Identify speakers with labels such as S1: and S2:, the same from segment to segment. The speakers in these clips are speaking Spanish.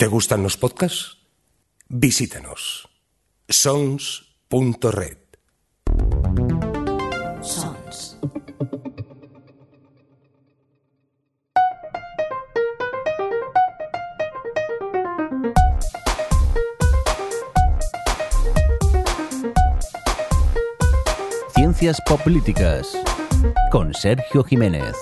S1: ¿Te gustan los podcasts? Visítanos. sons.red.
S2: Sons.
S3: Ciencias Políticas con Sergio Jiménez.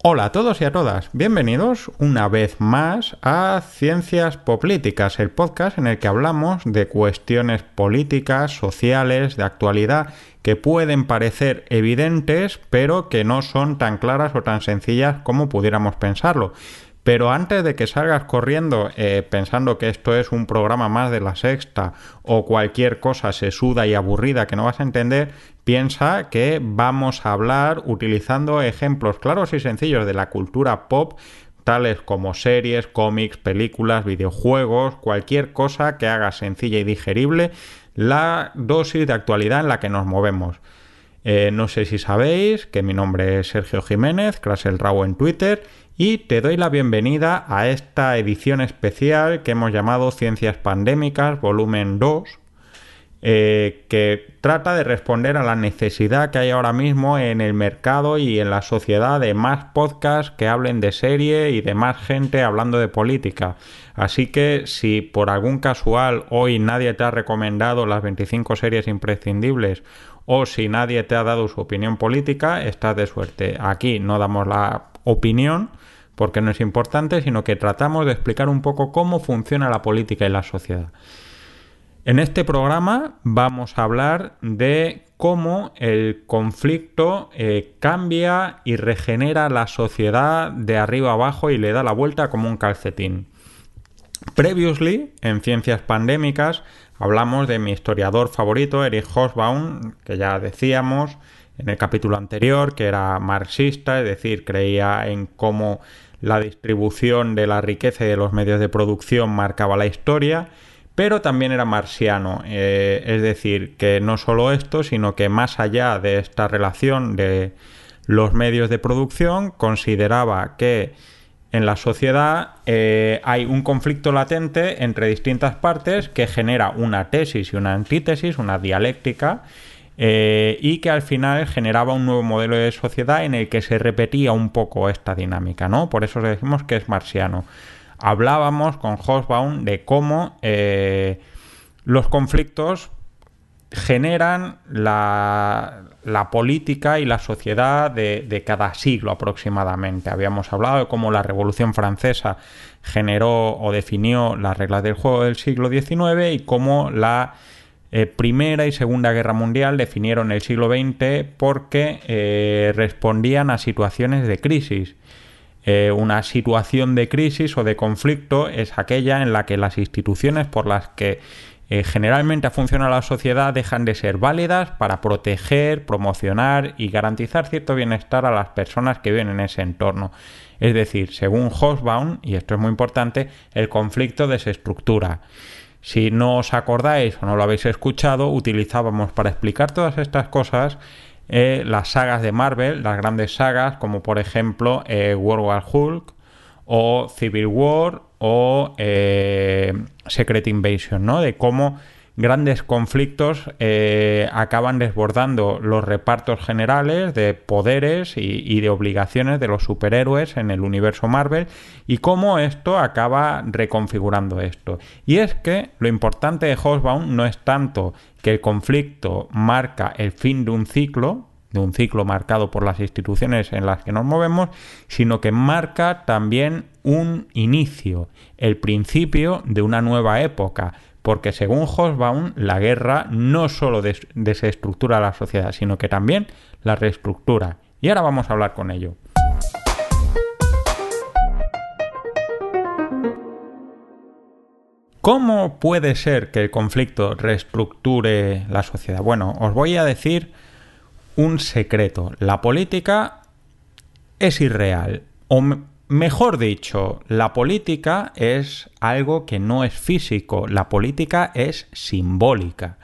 S4: Hola a todos y a todas, bienvenidos una vez más a Ciencias Políticas, el podcast en el que hablamos de cuestiones políticas, sociales, de actualidad que pueden parecer evidentes, pero que no son tan claras o tan sencillas como pudiéramos pensarlo. Pero antes de que salgas corriendo eh, pensando que esto es un programa más de la sexta o cualquier cosa sesuda y aburrida que no vas a entender, piensa que vamos a hablar utilizando ejemplos claros y sencillos de la cultura pop tales como series, cómics, películas, videojuegos, cualquier cosa que haga sencilla y digerible la dosis de actualidad en la que nos movemos. Eh, no sé si sabéis que mi nombre es Sergio Jiménez, el Rao en Twitter, y te doy la bienvenida a esta edición especial que hemos llamado Ciencias Pandémicas, volumen 2, eh, que trata de responder a la necesidad que hay ahora mismo en el mercado y en la sociedad de más podcasts que hablen de serie y de más gente hablando de política. Así que si por algún casual hoy nadie te ha recomendado las 25 series imprescindibles o si nadie te ha dado su opinión política, estás de suerte. Aquí no damos la opinión porque no es importante, sino que tratamos de explicar un poco cómo funciona la política y la sociedad. En este programa vamos a hablar de cómo el conflicto eh, cambia y regenera la sociedad de arriba abajo y le da la vuelta como un calcetín. Previously, en Ciencias Pandémicas, hablamos de mi historiador favorito, Erich Hobsbawm, que ya decíamos en el capítulo anterior, que era marxista, es decir, creía en cómo la distribución de la riqueza y de los medios de producción marcaba la historia, pero también era marxiano, eh, es decir, que no solo esto, sino que más allá de esta relación de los medios de producción, consideraba que en la sociedad eh, hay un conflicto latente entre distintas partes que genera una tesis y una antítesis, una dialéctica, eh, y que al final generaba un nuevo modelo de sociedad en el que se repetía un poco esta dinámica, ¿no? Por eso decimos que es marxiano. Hablábamos con Hobsbawm de cómo eh, los conflictos generan la, política y la sociedad de, de, cada siglo aproximadamente. Habíamos hablado de cómo la Revolución Francesa generó o definió las reglas del juego del siglo XIX y cómo la eh, Primera y Segunda Guerra Mundial definieron el siglo XX porque eh, respondían a situaciones de crisis. Eh, una situación de crisis o de conflicto es aquella en la que las instituciones por las que generalmente funciona la sociedad dejan de ser válidas para proteger, promocionar y garantizar cierto bienestar a las personas que viven en ese entorno. Es decir, según Hobsbawm, y esto es muy importante, el conflicto desestructura. Si no os acordáis o no lo habéis escuchado, utilizábamos para explicar todas estas cosas eh, las sagas de Marvel, las grandes sagas, como por ejemplo eh, World War Hulk o Civil War o eh, Secret Invasion, ¿no? De cómo grandes conflictos eh, acaban desbordando los repartos generales de poderes y, de obligaciones de los superhéroes en el universo Marvel y cómo esto acaba reconfigurando esto. Y es que lo importante de Hobsbawm no es tanto que el conflicto marca el fin de un ciclo, de un ciclo marcado por las instituciones en las que nos movemos, sino que marca también un inicio, el principio de una nueva época, porque según Hobsbawm, la guerra no solo desestructura la sociedad, sino que también la reestructura. Y ahora vamos a hablar con ello. ¿Cómo puede ser que el conflicto reestructure la sociedad? Bueno, os voy a decir un secreto. La política es irreal. Mejor dicho, la política es algo que no es físico, la política es simbólica.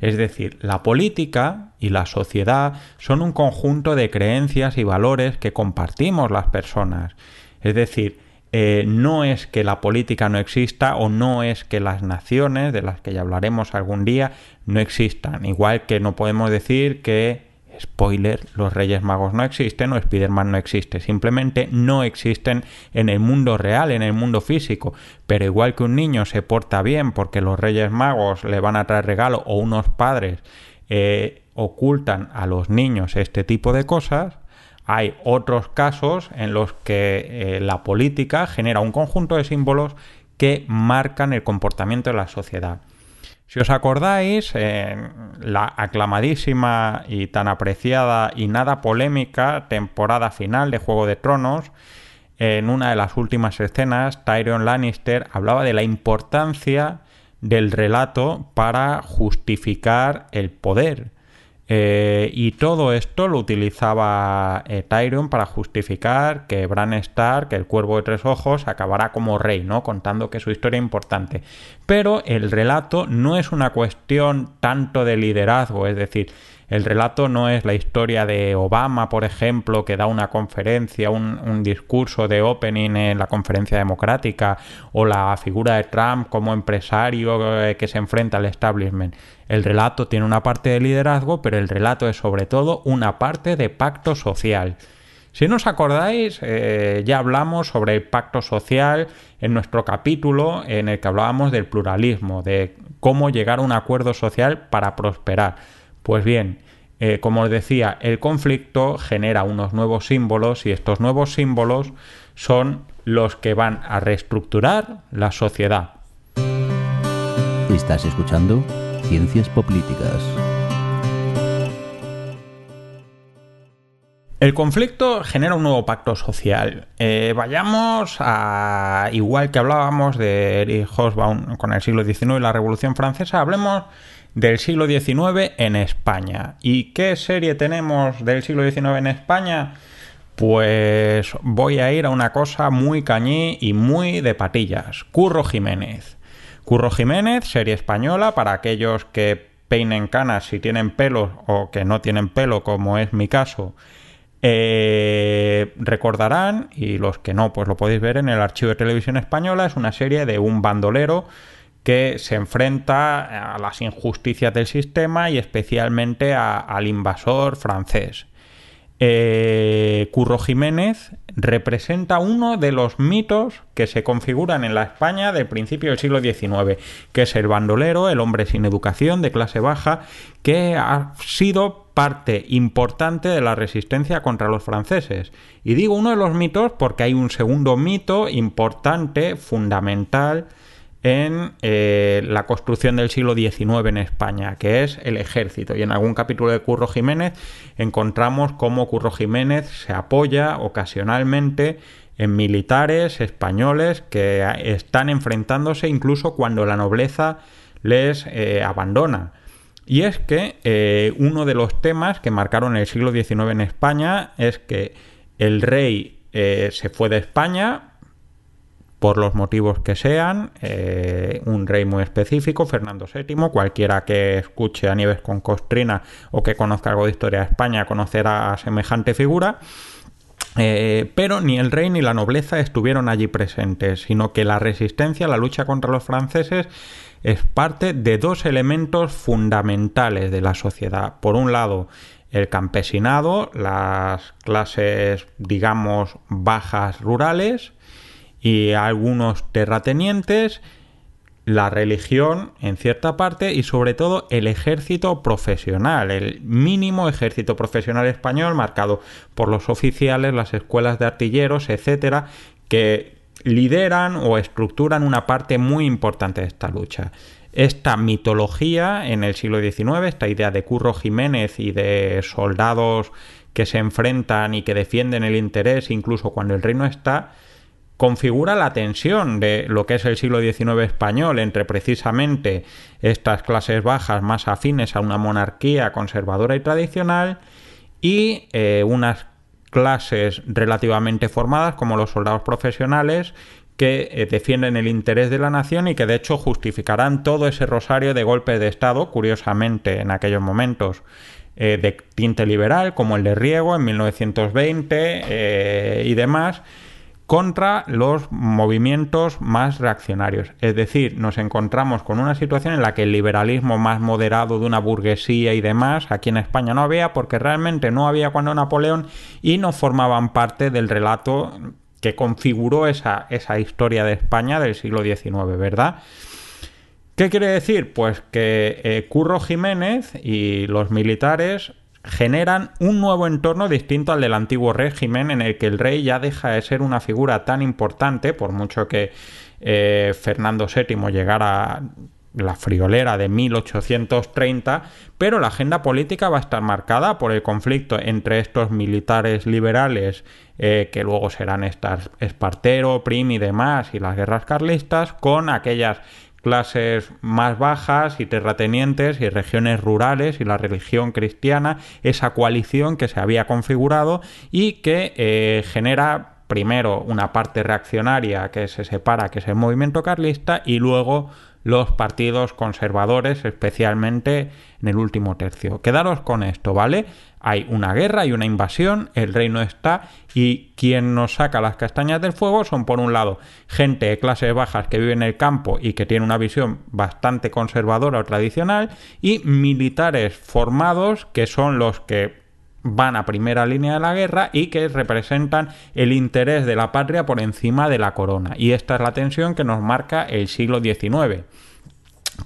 S4: Es decir, la política y la sociedad son un conjunto de creencias y valores que compartimos las personas. Es decir, eh, no es que la política no exista o no es que las naciones, de las que ya hablaremos algún día, no existan. Igual que no podemos decir que, spoiler, los Reyes Magos no existen o Spider-Man no existe. Simplemente no existen en el mundo real, en el mundo físico. Pero igual que un niño se porta bien porque los Reyes Magos le van a traer regalo o unos padres eh, ocultan a los niños este tipo de cosas, hay otros casos en los que eh, la política genera un conjunto de símbolos que marcan el comportamiento de la sociedad. Si os acordáis, en la aclamadísima y tan apreciada y nada polémica temporada final de Juego de Tronos, en una de las últimas escenas, Tyrion Lannister hablaba de la importancia del relato para justificar el poder eh, y todo esto lo utilizaba eh, Tyrion para justificar que Bran Stark, el cuervo de tres ojos, acabará como rey, ¿no? Contando que su historia es importante. Pero el relato no es una cuestión tanto de liderazgo, es decir, el relato no es la historia de Obama, por ejemplo, que da una conferencia, un, discurso de opening en la conferencia democrática, o la figura de Trump como empresario eh, que se enfrenta al establishment. El relato tiene una parte de liderazgo, pero el relato es sobre todo una parte de pacto social. Si no acordáis, eh, ya hablamos sobre el pacto social en nuestro capítulo en el que hablábamos del pluralismo, de cómo llegar a un acuerdo social para prosperar. Pues bien, eh, como os decía, el conflicto genera unos nuevos símbolos y estos nuevos símbolos son los que van a reestructurar la sociedad.
S3: Estás escuchando Ciencias Políticas.
S4: El conflicto genera un nuevo pacto social. Eh, vayamos a, igual que hablábamos de Erich Hobsbawm con el siglo XIX y la Revolución Francesa, hablemos del siglo XIX en España. ¿Y qué serie tenemos del siglo XIX en España? Pues voy a ir a una cosa muy cañí y muy de patillas. Curro Jiménez. Curro Jiménez, serie española para aquellos que peinen canas si tienen pelo o que no tienen pelo, como es mi caso. Eh, recordarán, y los que no, pues lo podéis ver en el archivo de televisión española, es una serie de un bandolero que se enfrenta a las injusticias del sistema y especialmente al invasor francés. Eh, Curro Jiménez representa uno de los mitos que se configuran en la España del principio del siglo XIX, que es el bandolero, el hombre sin educación, de clase baja, que ha sido parte importante de la resistencia contra los franceses. Y digo uno de los mitos porque hay un segundo mito importante, fundamental, en eh, la construcción del siglo XIX en España, que es el ejército. Y en algún capítulo de Curro Jiménez encontramos cómo Curro Jiménez se apoya ocasionalmente en militares españoles que están enfrentándose incluso cuando la nobleza les eh, abandona. Y es que eh, uno de los temas que marcaron el siglo XIX en España es que el rey se fue de España, por los motivos que sean, eh, un rey muy específico, Fernando VII, cualquiera que escuche a Nieves con Costrina o que conozca algo de historia de España conocerá a semejante figura. Eh, pero ni el rey ni la nobleza estuvieron allí presentes, sino que la resistencia, la lucha contra los franceses, es parte de dos elementos fundamentales de la sociedad. Por un lado, el campesinado, las clases, digamos, bajas rurales, y algunos terratenientes, la religión en cierta parte y sobre todo el ejército profesional, el mínimo ejército profesional español marcado por los oficiales, las escuelas de artilleros, etcétera, que lideran o estructuran una parte muy importante de esta lucha. Esta mitología en el siglo XIX, esta idea de Curro Jiménez y de soldados que se enfrentan y que defienden el interés incluso cuando el reino está, configura la tensión de lo que es el siglo XIX español entre precisamente estas clases bajas más afines a una monarquía conservadora y tradicional y eh, unas clases relativamente formadas como los soldados profesionales que eh, defienden el interés de la nación y que de hecho justificarán todo ese rosario de golpes de Estado, curiosamente en aquellos momentos eh, de tinte liberal, como el de Riego en 1920 eh, y demás, contra los movimientos más reaccionarios. Es decir, nos encontramos con una situación en la que el liberalismo más moderado de una burguesía y demás aquí en España no había porque realmente no había cuando Napoleón y no formaban parte del relato que configuró esa, esa historia de España del siglo XIX, ¿verdad? ¿Qué quiere decir? Pues que eh, Curro Jiménez y los militares generan un nuevo entorno distinto al del antiguo régimen en el que el rey ya deja de ser una figura tan importante, por mucho que eh, Fernando VII llegara la friolera de 1830, pero la agenda política va a estar marcada por el conflicto entre estos militares liberales, eh, que luego serán Espartero, Prim y demás, y las guerras carlistas, con aquellas clases más bajas y terratenientes y regiones rurales y la religión cristiana, esa coalición que se había configurado y que eh, genera primero una parte reaccionaria que se separa, que es el movimiento carlista, y luego los partidos conservadores, especialmente en el último tercio. Quedaros con esto, ¿vale? Hay una guerra y una invasión, el reino está y quien nos saca las castañas del fuego son por un lado gente de clases bajas que vive en el campo y que tiene una visión bastante conservadora o tradicional y militares formados que son los que van a primera línea de la guerra y que representan el interés de la patria por encima de la corona. Y esta es la tensión que nos marca el siglo XIX.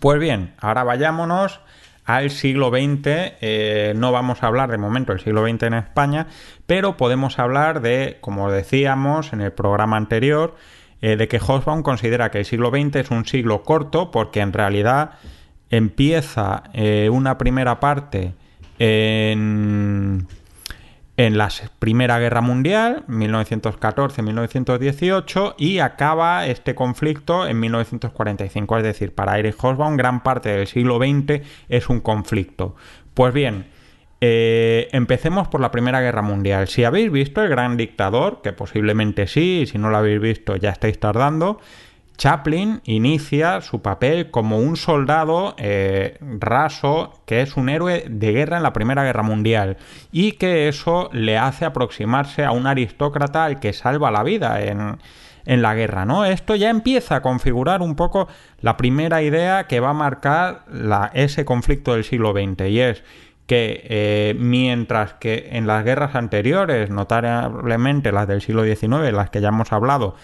S4: Pues bien, ahora vayámonos al siglo XX. Eh, no vamos a hablar de momento del siglo XX en España, pero podemos hablar de, como decíamos en el programa anterior, eh, de que Hobsbawm considera que el siglo XX es un siglo corto porque en realidad empieza eh, una primera parte en, la Primera Guerra Mundial, 1914-1918, y acaba este conflicto en 1945. Es decir, para Erich Hobsbawm gran parte del siglo XX es un conflicto. Pues bien, eh, empecemos por la Primera Guerra Mundial. Si habéis visto El Gran Dictador, que posiblemente sí, y si no lo habéis visto ya estáis tardando, Chaplin inicia su papel como un soldado eh, raso que es un héroe de guerra en la Primera Guerra Mundial y que eso le hace aproximarse a un aristócrata al que salva la vida en, la guerra, ¿no? Esto ya empieza a configurar un poco la primera idea que va a marcar ese conflicto del siglo XX y es que eh, mientras que en las guerras anteriores, notablemente las del siglo XIX, las que ya hemos hablado,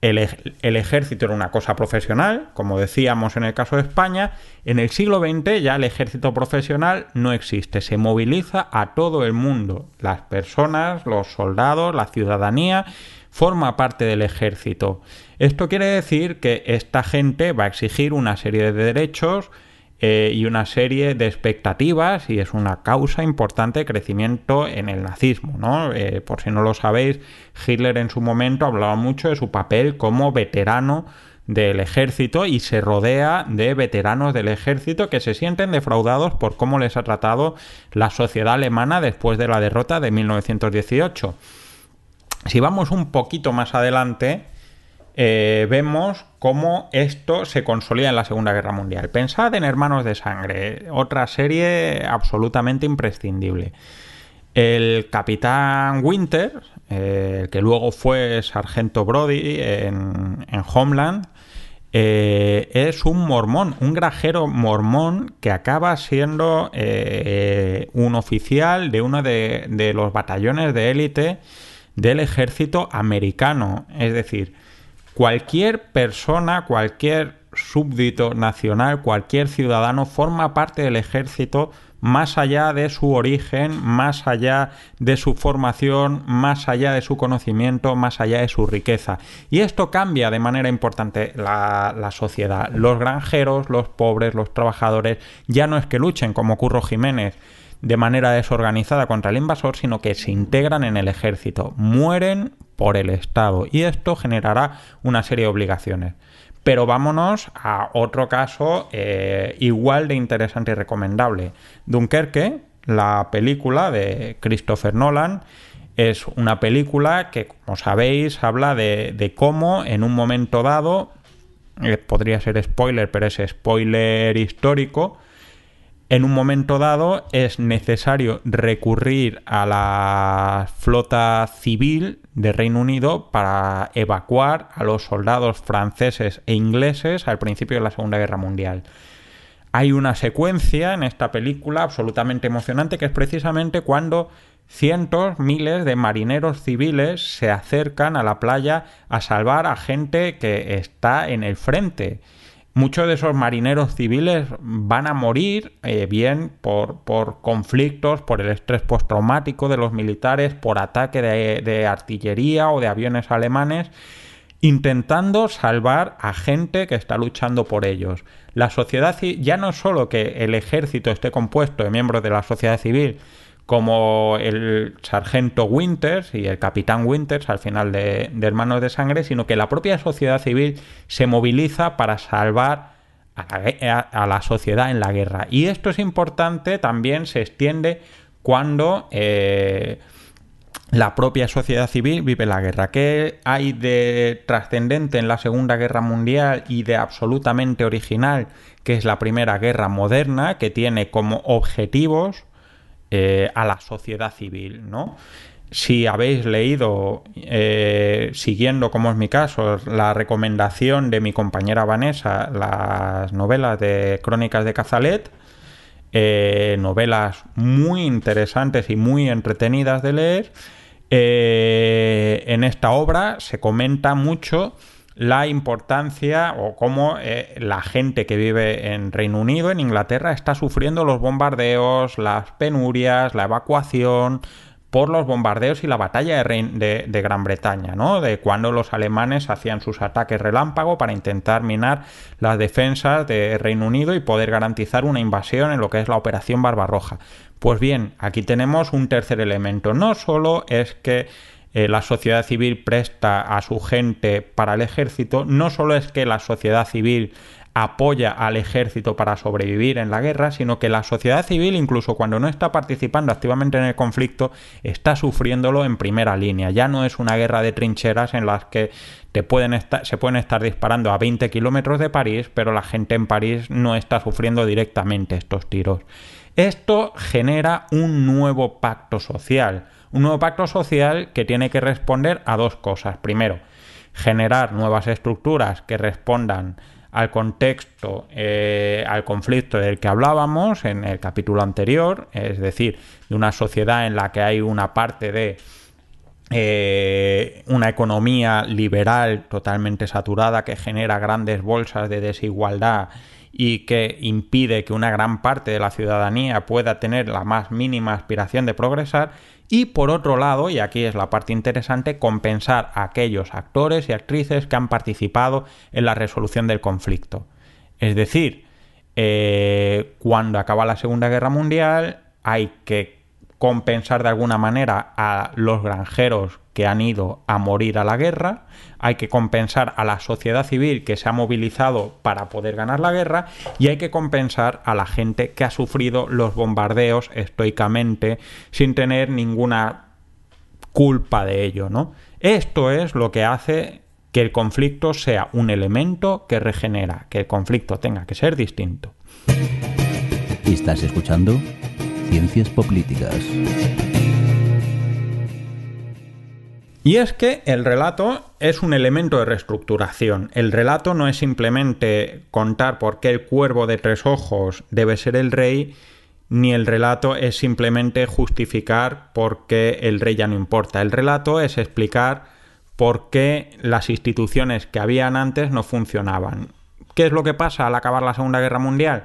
S4: el, ejército era una cosa profesional, como decíamos en el caso de España, en el siglo XX ya el ejército profesional no existe, se moviliza a todo el mundo, las personas, los soldados, la ciudadanía, forma parte del ejército. Esto quiere decir que esta gente va a exigir una serie de derechos, eh, y una serie de expectativas y es una causa importante de crecimiento en el nazismo. ¿no? Eh, por si no lo sabéis, Hitler en su momento hablaba mucho de su papel como veterano del ejército y se rodea de veteranos del ejército que se sienten defraudados por cómo les ha tratado la sociedad alemana después de la derrota de 1918. Si vamos un poquito más adelante, eh, vemos cómo esto se consolida en la Segunda Guerra Mundial. Pensad en Hermanos de Sangre, otra serie absolutamente imprescindible. El capitán Winter, eh, que luego fue sargento Brody en, Homeland, eh, es un mormón, un grajero mormón que acaba siendo un oficial de uno de los batallones de élite del ejército americano. Es decir, Cualquier persona, cualquier súbdito nacional, cualquier ciudadano forma parte del ejército más allá de su origen, más allá de su formación, más allá de su conocimiento, más allá de su riqueza. Y esto cambia de manera importante la, sociedad. Los granjeros, los pobres, los trabajadores, ya no es que luchen como Curro Jiménez de manera desorganizada contra el invasor, sino que se integran en el ejército, mueren por el Estado y esto generará una serie de obligaciones. Pero vámonos a otro caso eh, igual de interesante y recomendable. Dunkerque, la película de Christopher Nolan, Es una película que, como sabéis, habla de, cómo en un momento dado, eh, podría ser spoiler, pero es spoiler histórico, en un momento dado es necesario recurrir a la flota civil de Reino Unido para evacuar a los soldados franceses e ingleses al principio de la Segunda Guerra Mundial. Hay una secuencia en esta película absolutamente emocionante que es precisamente cuando cientos, miles de marineros civiles se acercan a la playa a salvar a gente que está en el frente muchos de esos marineros civiles van a morir, eh, bien por, por, conflictos, por el estrés postraumático de los militares, por ataque de, de, artillería o de aviones alemanes, intentando salvar a gente que está luchando por ellos. La sociedad ya no solo que el ejército esté compuesto de miembros de la sociedad civil, como el sargento Winters y el capitán Winters al final de, Hermanos de Sangre, sino que la propia sociedad civil se moviliza para salvar a la, sociedad en la guerra. Y esto es importante, también se extiende cuando eh, la propia sociedad civil vive la guerra. ¿Qué hay de trascendente en la Segunda Guerra Mundial y de absolutamente original, que es la Primera Guerra Moderna, que tiene como objetivos eh, a la sociedad civil, ¿no? Si habéis leído, eh, siguiendo como es mi caso, la recomendación de mi compañera Vanessa, las novelas de Crónicas de Cazalet, eh, novelas muy interesantes y muy entretenidas de leer, en esta obra se comenta mucho la importancia o cómo eh, la gente que vive en Reino Unido, en Inglaterra, está sufriendo los bombardeos, las penurias, la evacuación por los bombardeos y la batalla de, de, Gran Bretaña, ¿no? De cuando los alemanes hacían sus ataques relámpago para intentar minar las defensas de Reino Unido y poder garantizar una invasión en lo que es la Operación Barbarroja. Pues bien, aquí tenemos un tercer elemento. No solo es que eh, la sociedad civil presta a su gente para el ejército, no solo es que la sociedad civil apoya al ejército para sobrevivir en la guerra, sino que la sociedad civil, incluso cuando no está participando activamente en el conflicto, está sufriéndolo en primera línea. Ya no es una guerra de trincheras en las que pueden estar, se pueden estar disparando a 20 kilómetros de París, pero la gente en París no está sufriendo directamente estos tiros. Esto genera un nuevo pacto social un nuevo pacto social que tiene que responder a dos cosas. Primero, generar nuevas estructuras que respondan al contexto, eh, al conflicto del que hablábamos en el capítulo anterior, es decir, de una sociedad en la que hay una parte de eh, una economía liberal totalmente saturada que genera grandes bolsas de desigualdad y que impide que una gran parte de la ciudadanía pueda tener la más mínima aspiración de progresar y por otro lado, y aquí es la parte interesante, compensar a aquellos actores y actrices que han participado en la resolución del conflicto. Es decir, eh, cuando acaba la Segunda Guerra Mundial hay que compensar de alguna manera a los granjeros que han ido a morir a la guerra, hay que compensar a la sociedad civil que se ha movilizado para poder ganar la guerra y hay que compensar a la gente que ha sufrido los bombardeos estoicamente sin tener ninguna culpa de ello, ¿no? Esto es lo que hace que el conflicto sea un elemento que regenera, que el conflicto tenga que ser distinto.
S3: ¿Estás escuchando? Ciencias Políticas.
S4: Y es que el relato es un elemento de reestructuración. El relato no es simplemente contar por qué el cuervo de tres ojos debe ser el rey, ni el relato es simplemente justificar por qué el rey ya no importa. El relato es explicar por qué las instituciones que habían antes no funcionaban. ¿Qué es lo que pasa al acabar la Segunda Guerra Mundial?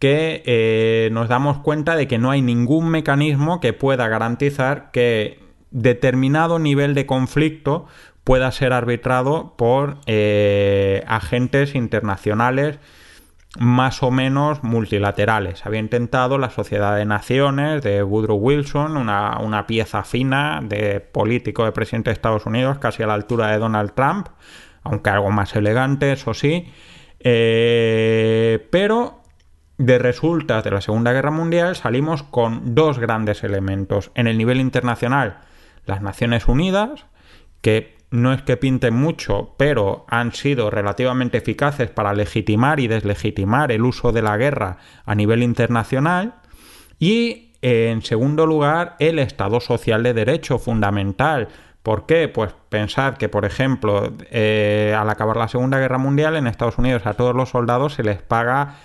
S4: que eh, nos damos cuenta de que no hay ningún mecanismo que pueda garantizar que determinado nivel de conflicto pueda ser arbitrado por eh, agentes internacionales más o menos multilaterales. Había intentado la Sociedad de Naciones de Woodrow Wilson, una, pieza fina de político de presidente de Estados Unidos, casi a la altura de Donald Trump, aunque algo más elegante, eso sí. Eh, pero de resultas de la Segunda Guerra Mundial salimos con dos grandes elementos. En el nivel internacional, las Naciones Unidas, que no es que pinten mucho, pero han sido relativamente eficaces para legitimar y deslegitimar el uso de la guerra a nivel internacional. Y en segundo lugar, el Estado social de derecho fundamental. ¿Por qué? Pues pensad que, por ejemplo, eh, al acabar la Segunda Guerra Mundial en Estados Unidos a todos los soldados se les paga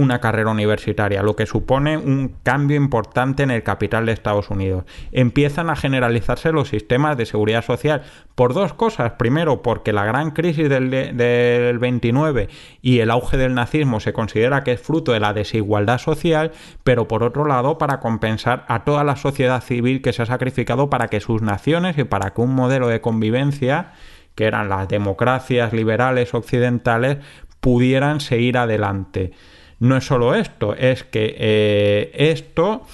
S4: una carrera universitaria, lo que supone un cambio importante en el capital de Estados Unidos. Empiezan a generalizarse los sistemas de seguridad social por dos cosas. Primero, porque la gran crisis del, del 29 y el auge del nazismo se considera que es fruto de la desigualdad social, pero por otro lado, para compensar a toda la sociedad civil que se ha sacrificado para que sus naciones y para que un modelo de convivencia que eran las democracias liberales occidentales, pudieran seguir adelante. No es solo esto, es que eh, esto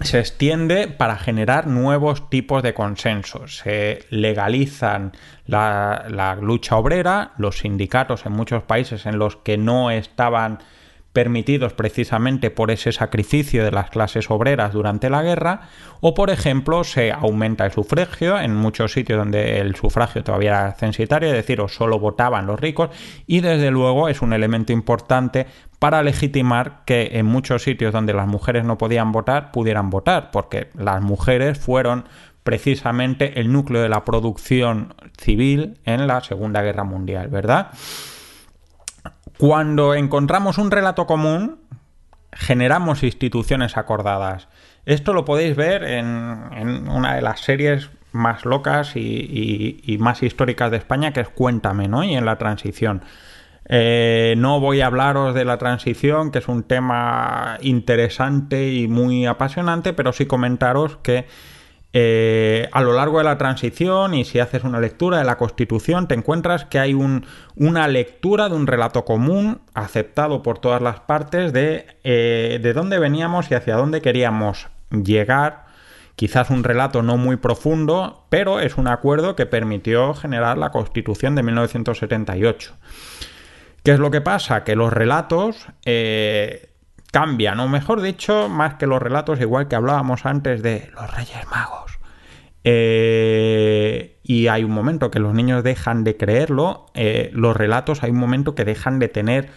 S4: se extiende para generar nuevos tipos de consensos. Se legalizan la, la, lucha obrera, los sindicatos en muchos países en los que no estaban permitidos precisamente por ese sacrificio de las clases obreras durante la guerra, o por ejemplo se aumenta el sufragio en muchos sitios donde el sufragio todavía era censitario, es decir, o solo votaban los ricos, y desde luego es un elemento importante para legitimar que en muchos sitios donde las mujeres no podían votar, pudieran votar, porque las mujeres fueron precisamente el núcleo de la producción civil en la Segunda Guerra Mundial, ¿verdad? Cuando encontramos un relato común, generamos instituciones acordadas. Esto lo podéis ver en, una de las series más locas y, más históricas de España, que es Cuéntame, ¿no? Y en la transición. Eh, no voy a hablaros de la transición, que es un tema interesante y muy apasionante, pero sí comentaros que eh, a lo largo de la transición y si haces una lectura de la Constitución te encuentras que hay una lectura de un relato común aceptado por todas las partes de, eh, de dónde veníamos y hacia dónde queríamos llegar. Quizás un relato no muy profundo, pero es un acuerdo que permitió generar la Constitución de 1978. ¿Qué es lo que pasa? Que los relatos eh, cambian, o mejor dicho, más que los relatos, igual que hablábamos antes de los Reyes Magos. Eh, y hay un momento que los niños dejan de creerlo, eh, los relatos hay un momento que dejan de tener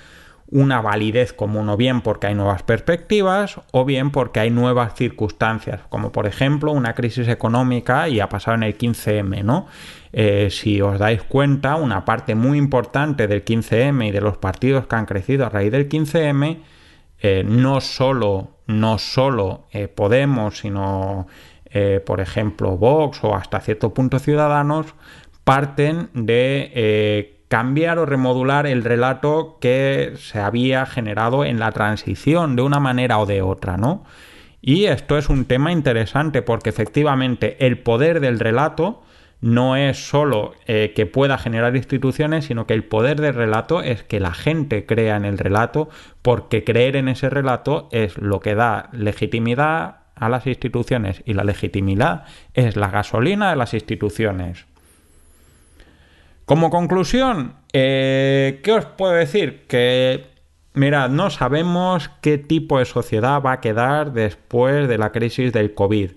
S4: una validez común, o bien porque hay nuevas perspectivas, o bien porque hay nuevas circunstancias, como por ejemplo una crisis económica y ha pasado en el 15M, ¿no? Eh, si os dais cuenta, una parte muy importante del 15M y de los partidos que han crecido a raíz del 15M eh, no solo, no solo eh, Podemos, sino, eh, por ejemplo, Vox o hasta cierto punto Ciudadanos, parten de cambiar o remodular el relato que se había generado en la transición de una manera o de otra, ¿no? Y esto es un tema interesante porque efectivamente el poder del relato no es solo eh, que pueda generar instituciones, sino que el poder del relato es que la gente crea en el relato, porque creer en ese relato es lo que da legitimidad a las instituciones y la legitimidad es la gasolina de las instituciones. Como conclusión, eh, ¿qué os puedo decir? Que, mirad, no sabemos qué tipo de sociedad va a quedar después de la crisis del COVID.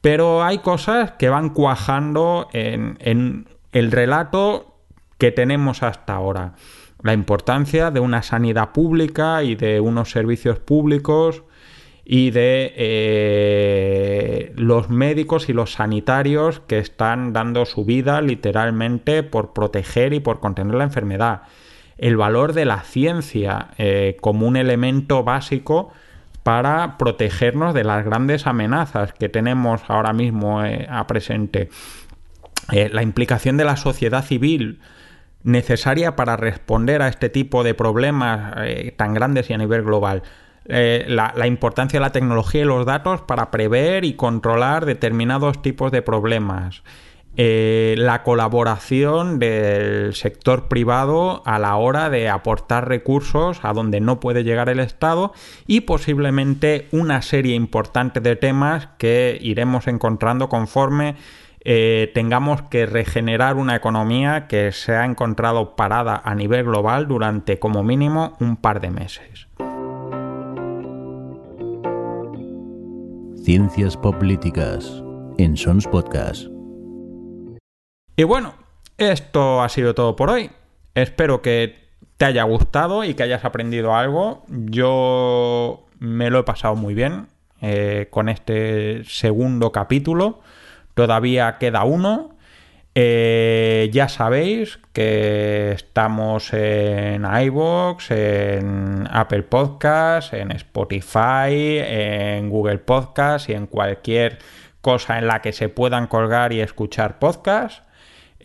S4: Pero hay cosas que van cuajando en, el relato que tenemos hasta ahora. La importancia de una sanidad pública y de unos servicios públicos y de eh, los médicos y los sanitarios que están dando su vida literalmente por proteger y por contener la enfermedad. El valor de la ciencia eh, como un elemento básico para protegernos de las grandes amenazas que tenemos ahora mismo eh, a presente. Eh, la implicación de la sociedad civil necesaria para responder a este tipo de problemas eh, tan grandes y a nivel global. la, importancia de la tecnología y los datos para prever y controlar determinados tipos de problemas. Eh, la colaboración del sector privado a la hora de aportar recursos a donde no puede llegar el Estado y posiblemente una serie importante de temas que iremos encontrando conforme eh, tengamos que regenerar una economía que se ha encontrado parada a nivel global durante como mínimo un par de meses.
S3: Ciencias políticas en Sons Podcast.
S4: Y bueno, esto ha sido todo por hoy. Espero que te haya gustado y que hayas aprendido algo. Yo me lo he pasado muy bien eh, con este segundo capítulo. Todavía queda uno. Eh, ya sabéis que estamos en iVoox, en Apple Podcasts, en Spotify, en Google Podcasts y en cualquier cosa en la que se puedan colgar y escuchar podcasts.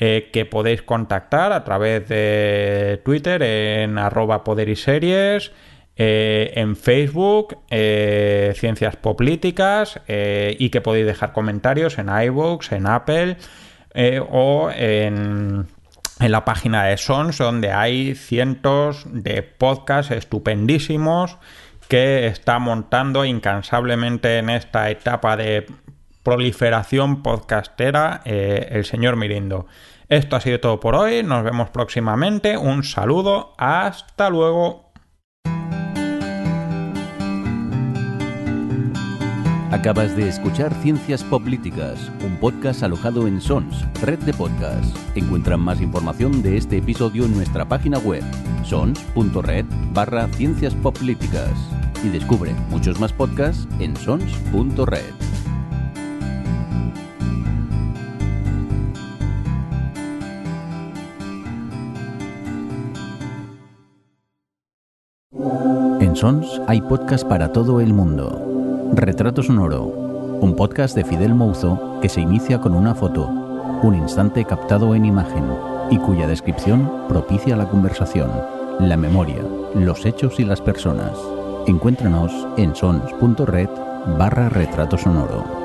S4: Eh, que podéis contactar a través de Twitter en arroba poder eh, en Facebook, eh, Ciencias Políticas, y que podéis dejar comentarios en iVoox, en Apple o en, la página de Sons, donde hay cientos de podcasts estupendísimos que está montando incansablemente en esta etapa de proliferación podcastera el señor Mirindo. Esto ha sido todo por hoy, nos vemos próximamente, un saludo, hasta luego.
S3: Acabas de escuchar Ciencias Políticas, un podcast alojado en Sons, red de podcasts. Encuentra más información de este episodio en nuestra página web, sons.red barra Ciencias Políticas. Y descubre muchos más podcasts en sons.red. Sons hay podcast para todo el mundo. Retrato Sonoro, un podcast de Fidel Mouzo que se inicia con una foto, un instante captado en imagen y cuya descripción propicia la conversación, la memoria, los hechos y las personas. Encuéntranos en sons.red barra retrato sonoro.